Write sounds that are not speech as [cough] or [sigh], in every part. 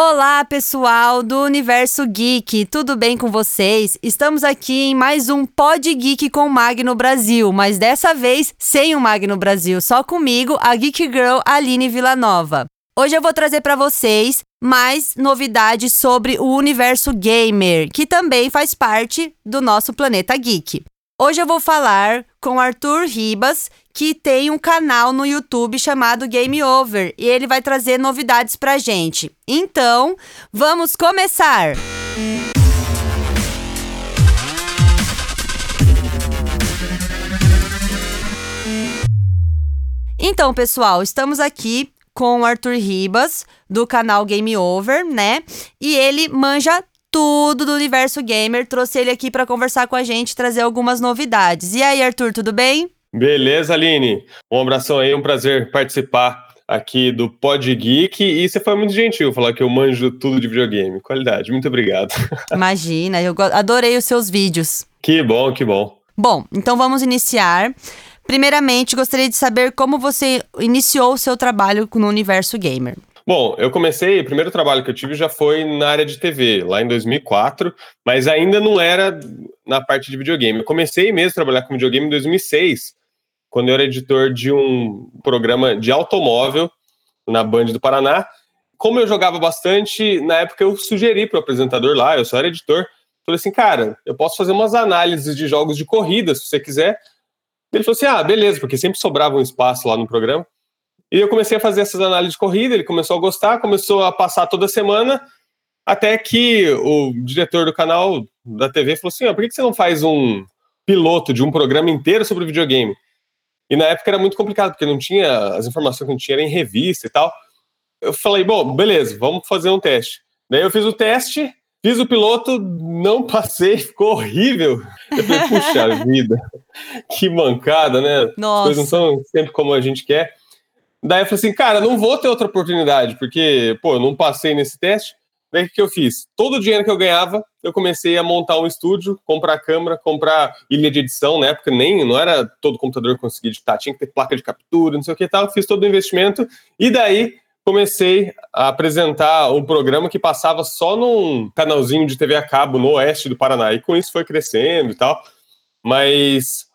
Olá, pessoal do Universo Geek, tudo bem com vocês? Estamos aqui em mais um Pod Geek com Magno Brasil, mas dessa vez sem o Magno Brasil, só comigo, a Geek Girl Aline Villanova. Hoje eu vou trazer para vocês mais novidades sobre o universo gamer, que também faz parte do nosso planeta geek. Hoje eu vou falar com Arthur Ribas, que tem um canal no YouTube chamado Game Over e ele vai trazer novidades pra gente. Então, vamos começar! Então, pessoal, estamos aqui com o Arthur Ribas, do canal Game Over, né? E ele manja tudo do universo gamer. Trouxe ele aqui para conversar com a gente, trazer algumas novidades. E aí, Arthur, tudo bem? Beleza, Aline. Um abração aí, um prazer participar aqui do Pod Geek. E você foi muito gentil falar que eu manjo tudo de videogame. Qualidade, muito obrigado. [laughs] Imagina, eu adorei os seus vídeos. Que bom, que bom. Bom, então vamos iniciar. Primeiramente, gostaria de saber como você iniciou o seu trabalho no universo gamer. Bom, eu comecei, o primeiro trabalho que eu tive já foi na área de TV, lá em 2004, mas ainda não era na parte de videogame. Eu comecei mesmo a trabalhar com videogame em 2006, quando eu era editor de um programa de automóvel na Band do Paraná. Como eu jogava bastante, na época eu sugeri para o apresentador lá, eu só era editor, falei assim, cara, eu posso fazer umas análises de jogos de corrida, se você quiser. Ele falou assim, ah, beleza, porque sempre sobrava um espaço lá no programa. E eu comecei a fazer essas análises de corrida, ele começou a gostar, começou a passar toda semana, até que o diretor do canal da TV falou assim: oh, por que você não faz um piloto de um programa inteiro sobre videogame? E na época era muito complicado, porque não tinha as informações que não tinha era em revista e tal. Eu falei, bom, beleza, vamos fazer um teste. Daí eu fiz o teste, fiz o piloto, não passei, ficou horrível. Eu falei, puxa [laughs] vida, que mancada, né? Nossa. As coisas não são sempre como a gente quer. Daí eu falei assim, cara, não vou ter outra oportunidade, porque, pô, eu não passei nesse teste. Daí o que eu fiz? Todo o dinheiro que eu ganhava, eu comecei a montar um estúdio, comprar câmera, comprar ilha de edição, na época nem, não era todo computador que conseguia editar, tinha que ter placa de captura, não sei o que e tal, fiz todo o investimento, e daí comecei a apresentar um programa que passava só num canalzinho de TV a cabo no oeste do Paraná, e com isso foi crescendo e tal, mas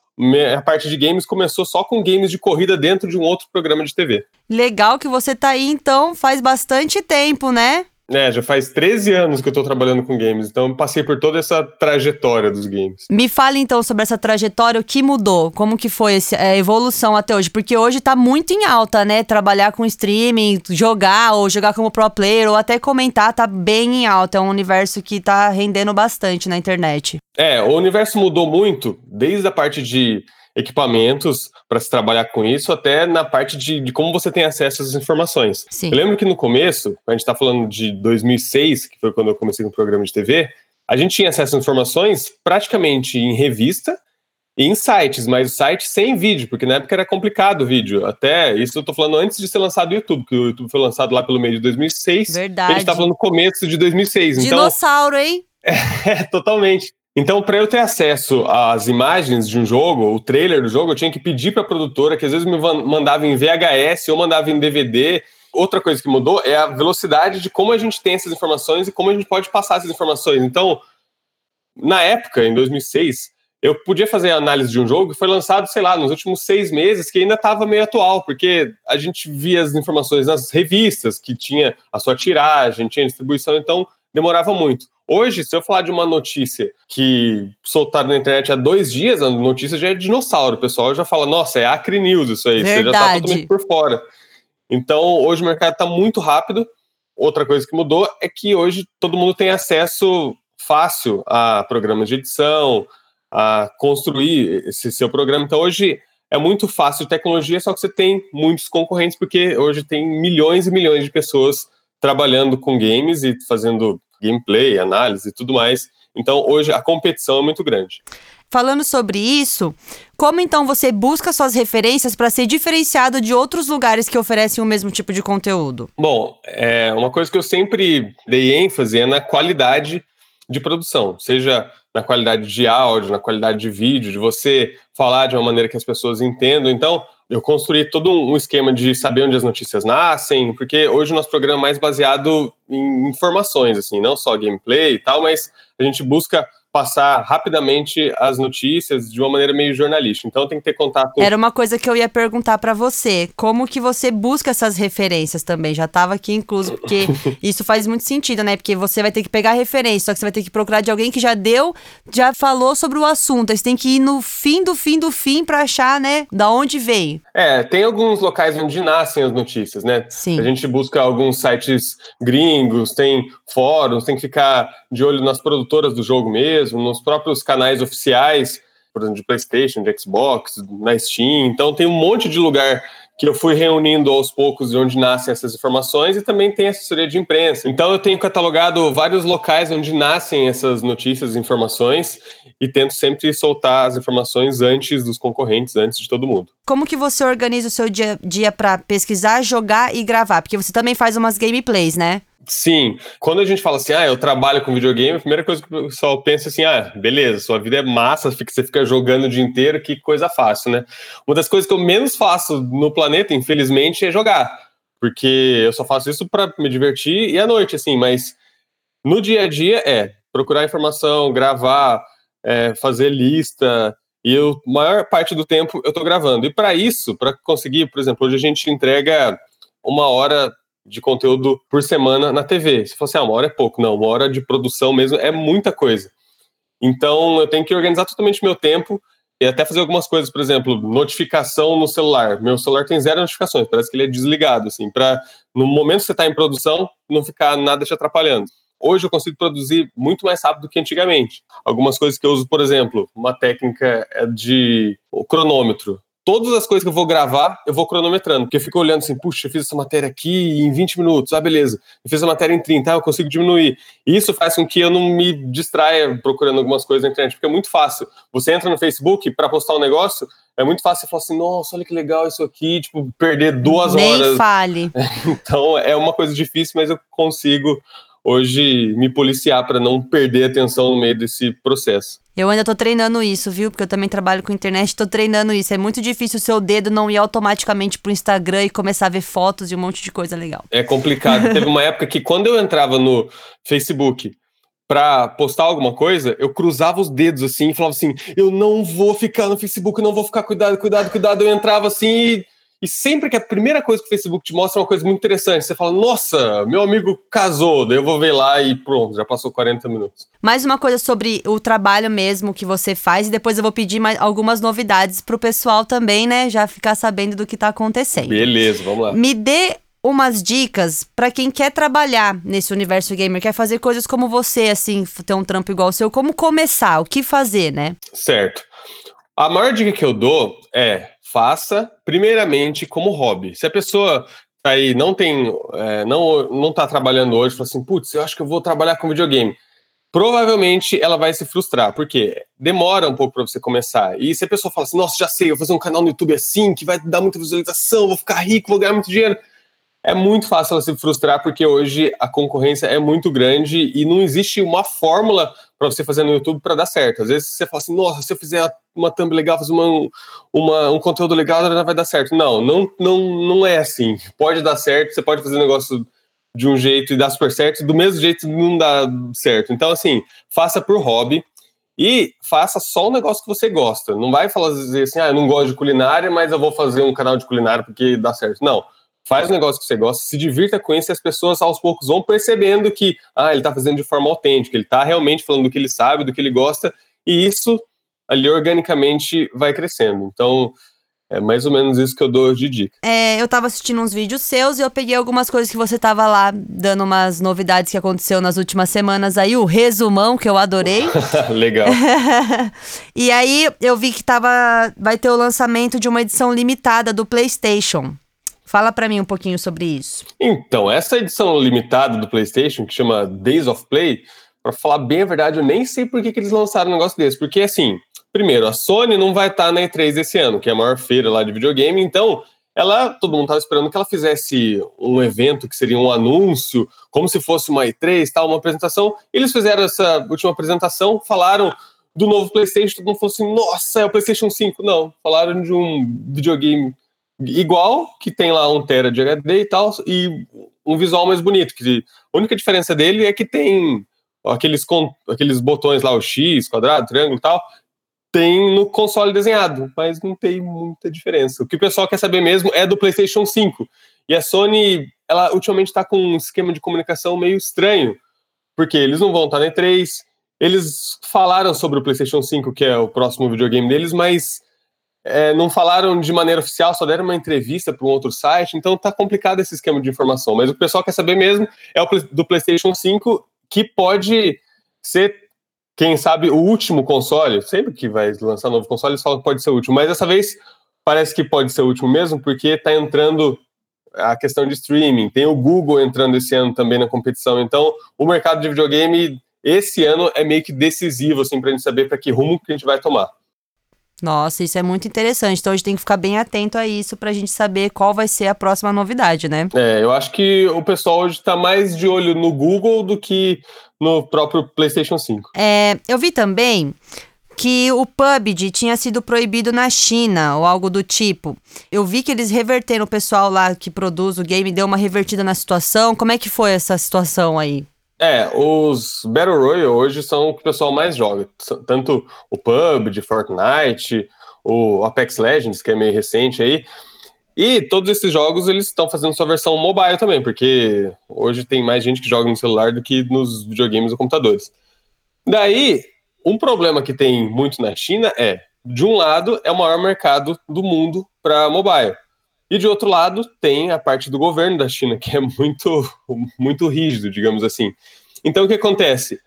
a parte de games começou só com games de corrida dentro de um outro programa de TV. Legal que você tá aí, então, faz bastante tempo, né? É, já faz 13 anos que eu tô trabalhando com games, então passei por toda essa trajetória dos games. Me fale então sobre essa trajetória, o que mudou, como que foi esse, a evolução até hoje, porque hoje tá muito em alta, né, trabalhar com streaming, jogar ou jogar como pro player ou até comentar tá bem em alta, é um universo que tá rendendo bastante na internet. É, o universo mudou muito, desde a parte de equipamentos para se trabalhar com isso, até na parte de, de, como você tem acesso às informações. Sim. Eu lembro que no começo, a gente está falando de 2006, que foi quando eu comecei no programa de TV, a gente tinha acesso às informações praticamente em revista e em sites, mas sites sem vídeo, porque na época era complicado o vídeo. Até isso eu estou falando antes de ser lançado o YouTube, que o YouTube foi lançado lá pelo meio de 2006. Verdade. A gente está falando no começo de 2006. Dinossauro, então, hein? [laughs] É, totalmente. Então, para eu ter acesso às imagens de um jogo, o trailer do jogo, eu tinha que pedir para a produtora, que às vezes me mandava em VHS ou mandava em DVD. Outra coisa que mudou é a velocidade de como a gente tem essas informações e como a gente pode passar essas informações. Então, na época, em 2006, eu podia fazer a análise de um jogo que foi lançado, sei lá, nos últimos seis meses, que ainda estava meio atual, porque a gente via as informações nas revistas, que tinha a sua tiragem, tinha distribuição, então demorava muito. Hoje, se eu falar de uma notícia que soltaram na internet há dois dias, a notícia já é dinossauro. O pessoal já fala, nossa, é Acre News isso aí. Verdade. Você já está totalmente por fora. Então, hoje o mercado está muito rápido. Outra coisa que mudou é que hoje todo mundo tem acesso fácil a programas de edição, a construir esse seu programa. Então, hoje é muito fácil tecnologia, só que você tem muitos concorrentes, porque hoje tem milhões e milhões de pessoas trabalhando com games e fazendo gameplay, análise e tudo mais. Então, hoje a competição é muito grande. Falando sobre isso, como então você busca suas referências para ser diferenciado de outros lugares que oferecem o mesmo tipo de conteúdo? Bom, é uma coisa que eu sempre dei ênfase é na qualidade de produção, seja na qualidade de áudio, na qualidade de vídeo, de você falar de uma maneira que as pessoas entendam. Então, eu construí todo um esquema de saber onde as notícias nascem, porque hoje o nosso programa é mais baseado em informações, assim, não só gameplay e tal, mas a gente busca passar rapidamente as notícias de uma maneira meio jornalística. Então tem que ter contato. Era uma coisa que eu ia perguntar para você. Como que você busca essas referências também? Já estava aqui incluso, porque [laughs] isso faz muito sentido, né? Porque você vai ter que pegar referência, só que você vai ter que procurar de alguém que já deu, já falou sobre o assunto. Aí você tem que ir no fim do fim do fim para achar, né, da onde veio. É, tem alguns locais onde nascem as notícias, né? Sim. A gente busca alguns sites gringos, tem fóruns, tem que ficar de olho nas produtoras do jogo mesmo nos próprios canais oficiais, por exemplo, de PlayStation, de Xbox, na Steam. Então, tem um monte de lugar que eu fui reunindo aos poucos de onde nascem essas informações e também tem assessoria de imprensa. Então eu tenho catalogado vários locais onde nascem essas notícias e informações e tento sempre soltar as informações antes dos concorrentes, antes de todo mundo. Como que você organiza o seu dia, dia para pesquisar, jogar e gravar? Porque você também faz umas gameplays, né? Sim, quando a gente fala assim, ah, eu trabalho com videogame, a primeira coisa que o pessoal pensa assim, ah, beleza, sua vida é massa, você fica jogando o dia inteiro, que coisa fácil, né? Uma das coisas que eu menos faço no planeta, infelizmente, é jogar, porque eu só faço isso para me divertir e à noite, assim, mas no dia a dia é procurar informação, gravar, é, fazer lista, e eu, maior parte do tempo eu tô gravando. E para isso, para conseguir, por exemplo, hoje a gente entrega uma hora de conteúdo por semana na TV. Se fosse, ah, uma hora é pouco. Não, uma hora de produção mesmo é muita coisa. Então, eu tenho que organizar totalmente meu tempo e até fazer algumas coisas, por exemplo, notificação no celular. Meu celular tem zero notificações, parece que ele é desligado, assim, para no momento que você está em produção, não ficar nada te atrapalhando. Hoje eu consigo produzir muito mais rápido do que antigamente. Algumas coisas que eu uso, por exemplo, uma técnica é de o cronômetro todas as coisas que eu vou gravar, eu vou cronometrando, porque eu fico olhando assim, puxa, eu fiz essa matéria aqui em 20 minutos, ah, beleza. Eu fiz a matéria em 30, ah, eu consigo diminuir. E isso faz com que eu não me distraia procurando algumas coisas na internet, porque é muito fácil. Você entra no Facebook para postar um negócio, é muito fácil você falar assim, nossa, olha que legal isso aqui, tipo, perder duas Nem horas. Nem fale. [laughs] então, é uma coisa difícil, mas eu consigo hoje me policiar para não perder atenção no meio desse processo. Eu ainda tô treinando isso, viu? Porque eu também trabalho com internet, tô treinando isso. É muito difícil o seu dedo não ir automaticamente pro Instagram e começar a ver fotos e um monte de coisa legal. É complicado. Teve uma [laughs] época que quando eu entrava no Facebook para postar alguma coisa, eu cruzava os dedos assim e falava assim: eu não vou ficar no Facebook, não vou ficar cuidado, cuidado, cuidado. Eu entrava assim e e sempre que a primeira coisa que o Facebook te mostra é uma coisa muito interessante, você fala, nossa, meu amigo casou, daí eu vou ver lá e pronto, já passou 40 minutos. Mais uma coisa sobre o trabalho mesmo que você faz, e depois eu vou pedir mais algumas novidades pro pessoal também, né? Já ficar sabendo do que tá acontecendo. Beleza, vamos lá. Me dê umas dicas para quem quer trabalhar nesse universo gamer, quer fazer coisas como você, assim, ter um trampo igual o seu, como começar, o que fazer, né? Certo. A maior dica que eu dou é faça primeiramente como hobby. Se a pessoa tá aí não tem, é, não não está trabalhando hoje, fala assim, putz, eu acho que eu vou trabalhar com videogame. Provavelmente ela vai se frustrar, porque demora um pouco para você começar. E se a pessoa fala assim, nossa, já sei, eu vou fazer um canal no YouTube assim, que vai dar muita visualização, vou ficar rico, vou ganhar muito dinheiro é muito fácil ela se frustrar porque hoje a concorrência é muito grande e não existe uma fórmula para você fazer no YouTube para dar certo. Às vezes você fala assim, nossa, se eu fizer uma thumb legal, fazer uma, uma, um conteúdo legal, ela vai dar certo. Não, não, não, não é assim. Pode dar certo, você pode fazer negócio de um jeito e dar super certo, do mesmo jeito não dá certo. Então, assim, faça por hobby e faça só um negócio que você gosta. Não vai falar assim, ah, eu não gosto de culinária, mas eu vou fazer um canal de culinária porque dá certo. Não faz um negócio que você gosta, se divirta com isso e as pessoas aos poucos vão percebendo que ah, ele está fazendo de forma autêntica, ele está realmente falando do que ele sabe, do que ele gosta, e isso ali organicamente vai crescendo. Então, é mais ou menos isso que eu dou de dica. É, eu tava assistindo uns vídeos seus e eu peguei algumas coisas que você tava lá dando umas novidades que aconteceu nas últimas semanas aí, o resumão que eu adorei. [laughs] Legal. [laughs] e aí eu vi que tava vai ter o lançamento de uma edição limitada do PlayStation. Fala para mim um pouquinho sobre isso. Então, essa edição limitada do PlayStation, que chama Days of Play, para falar bem a verdade, eu nem sei por que, que eles lançaram um negócio desse. Porque, assim, primeiro, a Sony não vai estar tá na E3 esse ano, que é a maior feira lá de videogame, então ela, todo mundo estava esperando que ela fizesse um evento que seria um anúncio, como se fosse uma E3, tal, uma apresentação. Eles fizeram essa última apresentação, falaram do novo PlayStation, todo mundo falou assim: nossa, é o PlayStation 5. Não, falaram de um videogame igual, que tem lá um tera de HD e tal, e um visual mais bonito. Que a única diferença dele é que tem aqueles, aqueles botões lá, o X, quadrado, triângulo e tal, tem no console desenhado, mas não tem muita diferença. O que o pessoal quer saber mesmo é do PlayStation 5. E a Sony, ela ultimamente está com um esquema de comunicação meio estranho, porque eles não vão estar tá na E3, eles falaram sobre o PlayStation 5, que é o próximo videogame deles, mas é, não falaram de maneira oficial, só deram uma entrevista para um outro site, então tá complicado esse esquema de informação. Mas o que o pessoal quer saber mesmo é o do PlayStation 5, que pode ser, quem sabe, o último console. Sempre que vai lançar novo console, eles falam que pode ser o último, mas dessa vez parece que pode ser o último mesmo, porque tá entrando a questão de streaming, tem o Google entrando esse ano também na competição, então o mercado de videogame esse ano é meio que decisivo, assim, para a gente saber para que rumo que a gente vai tomar. Nossa, isso é muito interessante. Então a gente tem que ficar bem atento a isso para a gente saber qual vai ser a próxima novidade, né? É, eu acho que o pessoal hoje está mais de olho no Google do que no próprio PlayStation 5. É, eu vi também que o PUBG tinha sido proibido na China ou algo do tipo. Eu vi que eles reverteram o pessoal lá que produz o game, deu uma revertida na situação. Como é que foi essa situação aí? É, os Battle Royale hoje são o que o pessoal mais joga. Tanto o PUBG, Fortnite, o Apex Legends, que é meio recente aí. E todos esses jogos eles estão fazendo sua versão mobile também, porque hoje tem mais gente que joga no celular do que nos videogames ou computadores. Daí, um problema que tem muito na China é, de um lado, é o maior mercado do mundo para mobile. E de outro lado, tem a parte do governo da China, que é muito, muito rígido, digamos assim. Então, o que acontece?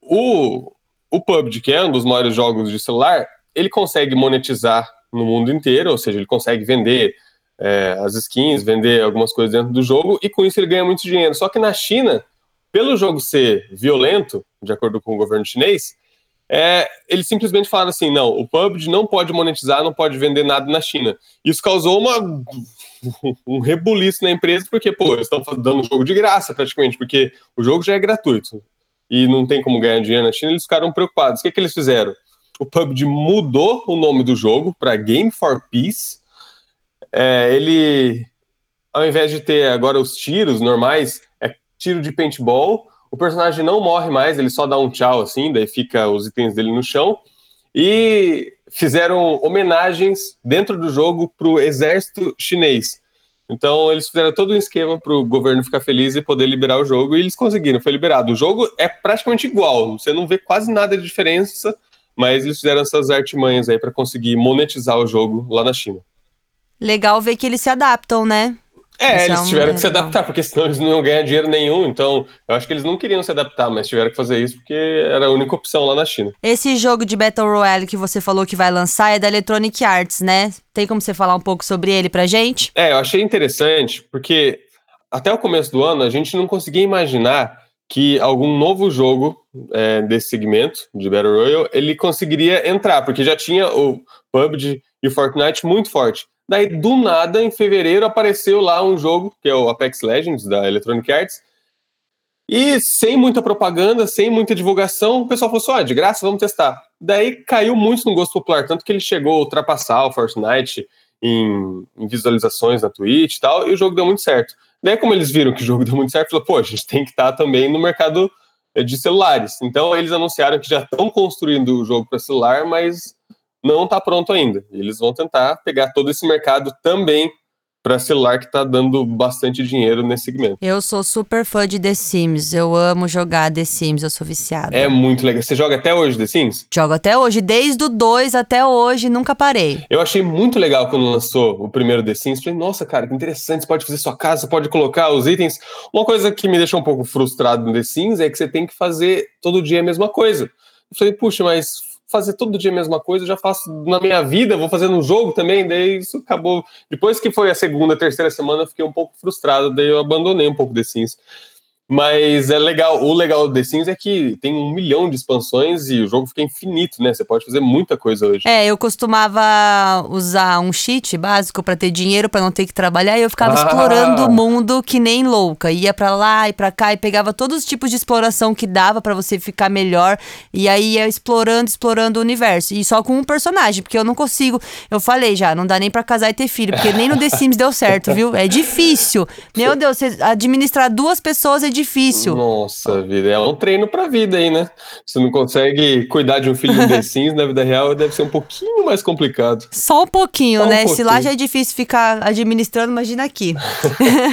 O, o PUBG, que é um dos maiores jogos de celular, ele consegue monetizar no mundo inteiro, ou seja, ele consegue vender é, as skins, vender algumas coisas dentro do jogo, e com isso ele ganha muito dinheiro. Só que na China, pelo jogo ser violento, de acordo com o governo chinês, é, eles simplesmente falaram assim: não, o PUBG não pode monetizar, não pode vender nada na China. Isso causou uma, um rebuliço na empresa, porque, pô, eles estão dando jogo de graça praticamente, porque o jogo já é gratuito e não tem como ganhar dinheiro na China, eles ficaram preocupados. O que, que eles fizeram? O PUBG mudou o nome do jogo para Game for Peace. É, ele, ao invés de ter agora os tiros normais, é tiro de paintball o personagem não morre mais, ele só dá um tchau assim, daí fica os itens dele no chão. E fizeram homenagens dentro do jogo para o exército chinês. Então eles fizeram todo um esquema para o governo ficar feliz e poder liberar o jogo, e eles conseguiram, foi liberado. O jogo é praticamente igual, você não vê quase nada de diferença, mas eles fizeram essas artimanhas aí para conseguir monetizar o jogo lá na China. Legal ver que eles se adaptam, né? É, eles é tiveram que se adaptar, porque senão eles não iam ganhar dinheiro nenhum. Então, eu acho que eles não queriam se adaptar, mas tiveram que fazer isso porque era a única opção lá na China. Esse jogo de Battle Royale que você falou que vai lançar é da Electronic Arts, né? Tem como você falar um pouco sobre ele pra gente? É, eu achei interessante, porque até o começo do ano a gente não conseguia imaginar que algum novo jogo é, desse segmento de Battle Royale ele conseguiria entrar, porque já tinha o PUBG e o Fortnite muito forte. Daí, do nada, em fevereiro, apareceu lá um jogo, que é o Apex Legends, da Electronic Arts. E sem muita propaganda, sem muita divulgação, o pessoal falou assim: ah, de graça, vamos testar. Daí caiu muito no gosto popular, tanto que ele chegou a ultrapassar o Fortnite em, em visualizações na Twitch e tal, e o jogo deu muito certo. Daí, como eles viram que o jogo deu muito certo, falou: pô, a gente tem que estar também no mercado eh, de celulares. Então, eles anunciaram que já estão construindo o jogo para celular, mas não está pronto ainda. Eles vão tentar pegar todo esse mercado também para celular que está dando bastante dinheiro nesse segmento. Eu sou super fã de The Sims. Eu amo jogar The Sims, eu sou viciada. É muito legal. Você joga até hoje The Sims? Jogo até hoje, desde o 2 até hoje, nunca parei. Eu achei muito legal quando lançou o primeiro The Sims. Falei, nossa, cara, que interessante. Você pode fazer sua casa, você pode colocar os itens. Uma coisa que me deixou um pouco frustrado no The Sims é que você tem que fazer todo dia a mesma coisa. Eu falei, puxa, mas fazer todo dia a mesma coisa, eu já faço na minha vida, vou fazer no jogo também, daí isso acabou. Depois que foi a segunda, terceira semana, eu fiquei um pouco frustrado, daí eu abandonei um pouco The Sims. Mas é legal. O legal do The Sims é que tem um milhão de expansões e o jogo fica infinito, né? Você pode fazer muita coisa hoje. É, eu costumava usar um cheat básico para ter dinheiro para não ter que trabalhar e eu ficava ah. explorando o mundo que nem louca. Ia para lá e para cá e pegava todos os tipos de exploração que dava para você ficar melhor e aí ia explorando, explorando o universo. E só com um personagem, porque eu não consigo. Eu falei já, não dá nem para casar e ter filho, porque nem no The Sims deu certo, viu? É difícil. [laughs] Meu Deus, administrar duas pessoas é difícil. Nossa vida, é um treino pra vida aí, né? Você não consegue cuidar de um filho [laughs] de The Sims na vida real, deve ser um pouquinho mais complicado. Só um pouquinho, Só né? Um Se lá já é difícil ficar administrando, imagina aqui.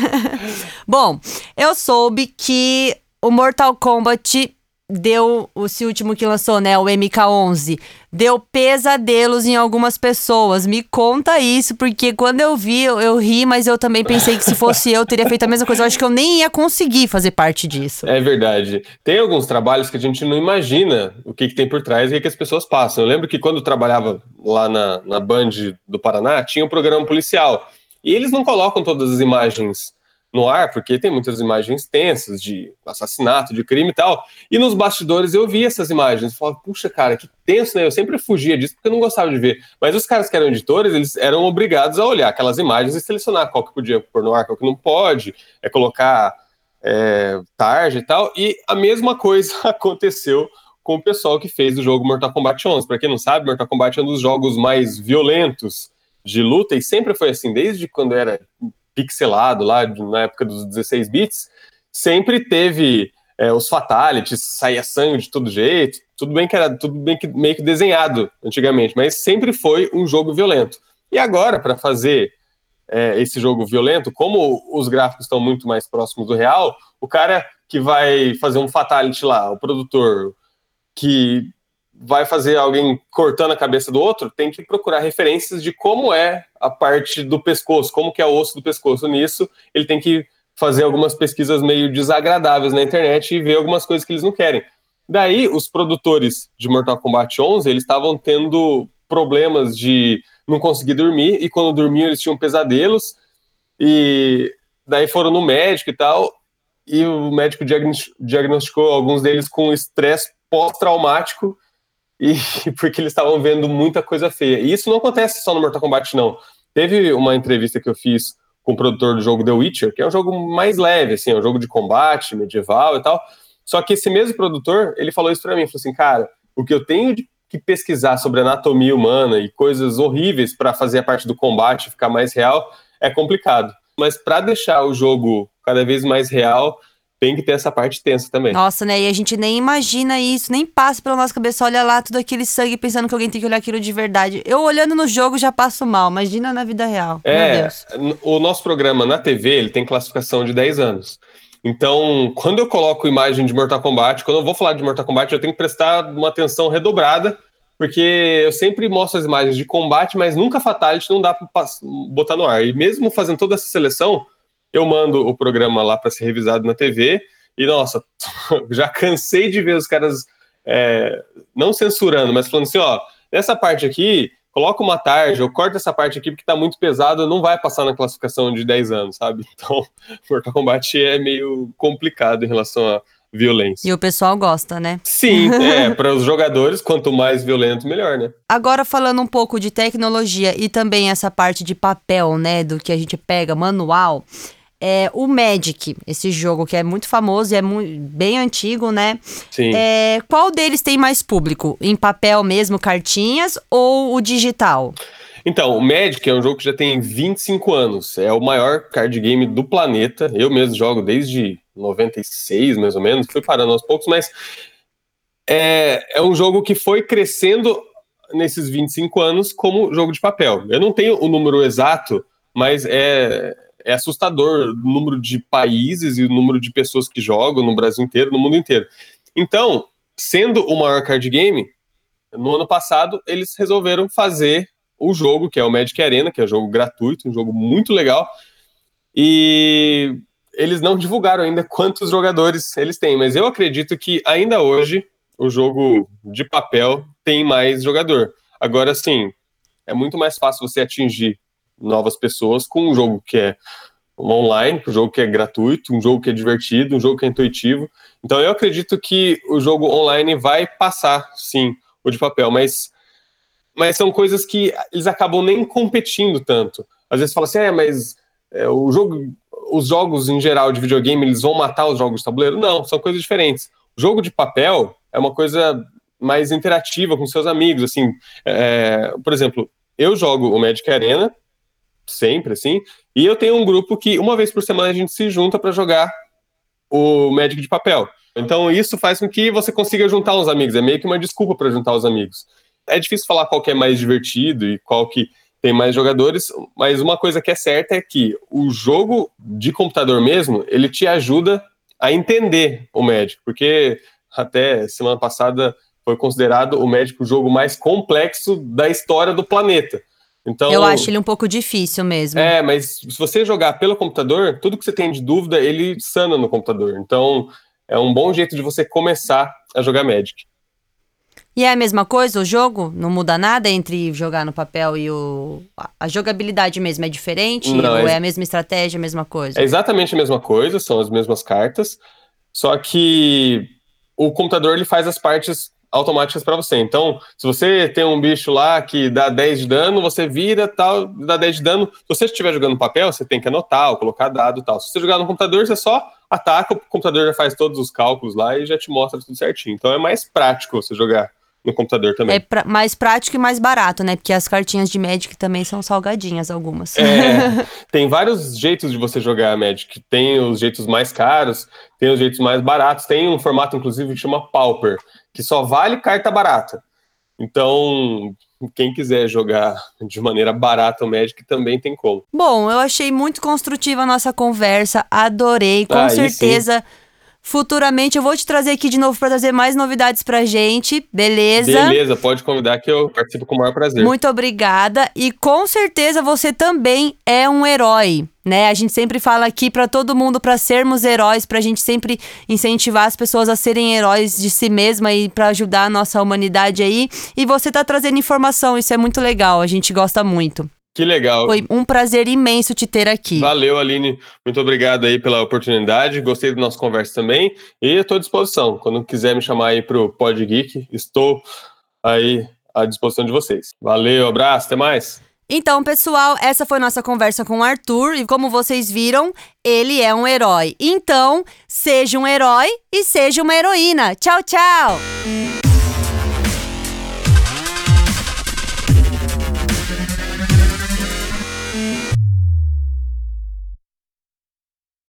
[laughs] Bom, eu soube que o Mortal Kombat deu esse último que lançou, né, o MK11, deu pesadelos em algumas pessoas. Me conta isso, porque quando eu vi, eu, eu, ri, mas eu também pensei que se fosse eu, teria feito a mesma coisa. Eu acho que eu nem ia conseguir fazer parte disso. É verdade. Tem alguns trabalhos que a gente não imagina o que, que tem por trás e o que, que as pessoas passam. Eu lembro que quando eu trabalhava lá na, na Band do Paraná, tinha um programa policial. E eles não colocam todas as imagens no ar, porque tem muitas imagens tensas de assassinato, de crime e tal. E nos bastidores eu vi essas imagens. Falava, puxa, cara, que tenso, né? Eu sempre fugia disso porque eu não gostava de ver. Mas os caras que eram editores, eles eram obrigados a olhar aquelas imagens e selecionar qual que podia pôr no ar, qual que não pode, é colocar é, tarde e tal. E a mesma coisa [laughs] aconteceu com o pessoal que fez o jogo Mortal Kombat 11. Para quem não sabe, Mortal Kombat é um dos jogos mais violentos de luta e sempre foi assim, desde quando era pixelado lá na época dos 16 bits, sempre teve é, os fatalities, saía sangue de todo jeito, tudo bem que era tudo bem que meio que desenhado antigamente, mas sempre foi um jogo violento. E agora, para fazer é, esse jogo violento, como os gráficos estão muito mais próximos do real, o cara que vai fazer um fatality lá, o produtor que vai fazer alguém cortando a cabeça do outro, tem que procurar referências de como é a parte do pescoço, como que é o osso do pescoço. Nisso, ele tem que fazer algumas pesquisas meio desagradáveis na internet e ver algumas coisas que eles não querem. Daí, os produtores de Mortal Kombat 11, eles estavam tendo problemas de não conseguir dormir, e quando dormiam eles tinham pesadelos, e daí foram no médico e tal, e o médico diagnosticou alguns deles com estresse pós-traumático, e [laughs] porque eles estavam vendo muita coisa feia. E isso não acontece só no Mortal Kombat, não. Teve uma entrevista que eu fiz com o produtor do jogo The Witcher, que é um jogo mais leve, assim, é um jogo de combate medieval e tal. Só que esse mesmo produtor, ele falou isso para mim, falou assim, cara, o que eu tenho que pesquisar sobre anatomia humana e coisas horríveis para fazer a parte do combate ficar mais real é complicado. Mas para deixar o jogo cada vez mais real, tem que ter essa parte tensa também. Nossa, né? E a gente nem imagina isso, nem passa pela nossa cabeça, olha lá tudo aquele sangue pensando que alguém tem que olhar aquilo de verdade. Eu olhando no jogo já passo mal, imagina na vida real. É, o nosso programa na TV, ele tem classificação de 10 anos. Então, quando eu coloco imagem de Mortal Kombat, quando eu vou falar de Mortal Kombat, eu tenho que prestar uma atenção redobrada, porque eu sempre mostro as imagens de combate, mas nunca Fatality não dá para botar no ar. E mesmo fazendo toda essa seleção, eu mando o programa lá para ser revisado na TV e, nossa, [laughs] já cansei de ver os caras é, não censurando, mas falando assim: ó, nessa parte aqui, coloca uma tarde, ou corta essa parte aqui porque tá muito pesado, não vai passar na classificação de 10 anos, sabe? [laughs] Então, Mortal Kombat é meio complicado em relação a violência. E o pessoal gosta, né? Sim, [laughs] é, para os jogadores, quanto mais violento, melhor, né? Agora falando um pouco de tecnologia e também essa parte de papel, né, do que a gente pega manual, é, o Magic, esse jogo que é muito famoso e é bem antigo, né? Sim. É, qual deles tem mais público? Em papel mesmo, cartinhas ou o digital? Então, o Magic é um jogo que já tem 25 anos. É o maior card game do planeta. Eu mesmo jogo desde 96, mais ou menos. Fui parando aos poucos, mas é, é um jogo que foi crescendo nesses 25 anos como jogo de papel. Eu não tenho o número exato, mas é, é assustador o número de países e o número de pessoas que jogam no Brasil inteiro, no mundo inteiro. Então, sendo o maior card game, no ano passado eles resolveram fazer o jogo, que é o Magic Arena, que é um jogo gratuito, um jogo muito legal. E eles não divulgaram ainda quantos jogadores eles têm, mas eu acredito que ainda hoje o jogo de papel tem mais jogador. Agora sim, é muito mais fácil você atingir novas pessoas com um jogo que é online, um jogo que é gratuito, um jogo que é divertido, um jogo que é intuitivo. Então eu acredito que o jogo online vai passar, sim, o de papel, mas, mas são coisas que eles acabam nem competindo tanto. Às vezes fala assim, é, mas é, o jogo, os jogos em geral de videogame, eles vão matar os jogos de tabuleiro? Não, são coisas diferentes. O jogo de papel é uma coisa mais interativa com seus amigos, assim, é, por exemplo, eu jogo o Magic Arena, sempre, assim, e eu tenho um grupo que uma vez por semana a gente se junta para jogar o Magic de papel. Então isso faz com que você consiga juntar os amigos, é meio que uma desculpa para juntar os amigos. É difícil falar qual que é mais divertido e qual que tem mais jogadores, mas uma coisa que é certa é que o jogo de computador mesmo, ele te ajuda a entender o Magic, porque até semana passada foi considerado o Magic o jogo mais complexo da história do planeta. Então, eu acho ele um pouco difícil mesmo. É, mas se você jogar pelo computador, tudo que você tem de dúvida, ele sana no computador. Então, é um bom jeito de você começar a jogar Magic. E é a mesma coisa o jogo? Não muda nada entre jogar no papel e o. A jogabilidade mesmo é diferente? Não, ou é... é a mesma estratégia, a mesma coisa? É exatamente a mesma coisa, são as mesmas cartas. Só que o computador ele faz as partes automáticas para você. Então, se você tem um bicho lá que dá 10 de dano, você vira tal, dá 10 de dano. Se você estiver jogando papel, você tem que anotar ou colocar dado tal. Se você jogar no computador, você só ataca, o computador já faz todos os cálculos lá e já te mostra tudo certinho. Então é mais prático você jogar no computador também. É pra, mais prático e mais barato, né? Porque as cartinhas de Magic também são salgadinhas, algumas. É, [laughs] tem vários jeitos de você jogar Magic. Tem os jeitos mais caros, tem os jeitos mais baratos. Tem um formato, inclusive, que chama Pauper, que só vale carta barata. Então, quem quiser jogar de maneira barata o Magic também tem como. Bom, eu achei muito construtiva a nossa conversa, adorei, com certeza. Sim Futuramente eu vou te trazer aqui de novo para trazer mais novidades pra gente, beleza? Beleza, pode convidar que eu participo com o maior prazer. Muito obrigada e com certeza você também é um herói, né? A gente sempre fala aqui para todo mundo para sermos heróis, pra gente sempre incentivar as pessoas a serem heróis de si mesma e para ajudar a nossa humanidade aí. E você tá trazendo informação, isso é muito legal, a gente gosta muito. Que legal. Foi um prazer imenso te ter aqui. Valeu, Aline. Muito obrigado aí pela oportunidade. Gostei da nossa conversa também. E estou à disposição. Quando quiser me chamar aí para o Pod Geek, estou aí à disposição de vocês. Valeu, abraço, até mais. Então, pessoal, essa foi nossa conversa com o Arthur e como vocês viram, ele é um herói. Então, seja um herói e seja uma heroína. Tchau, tchau.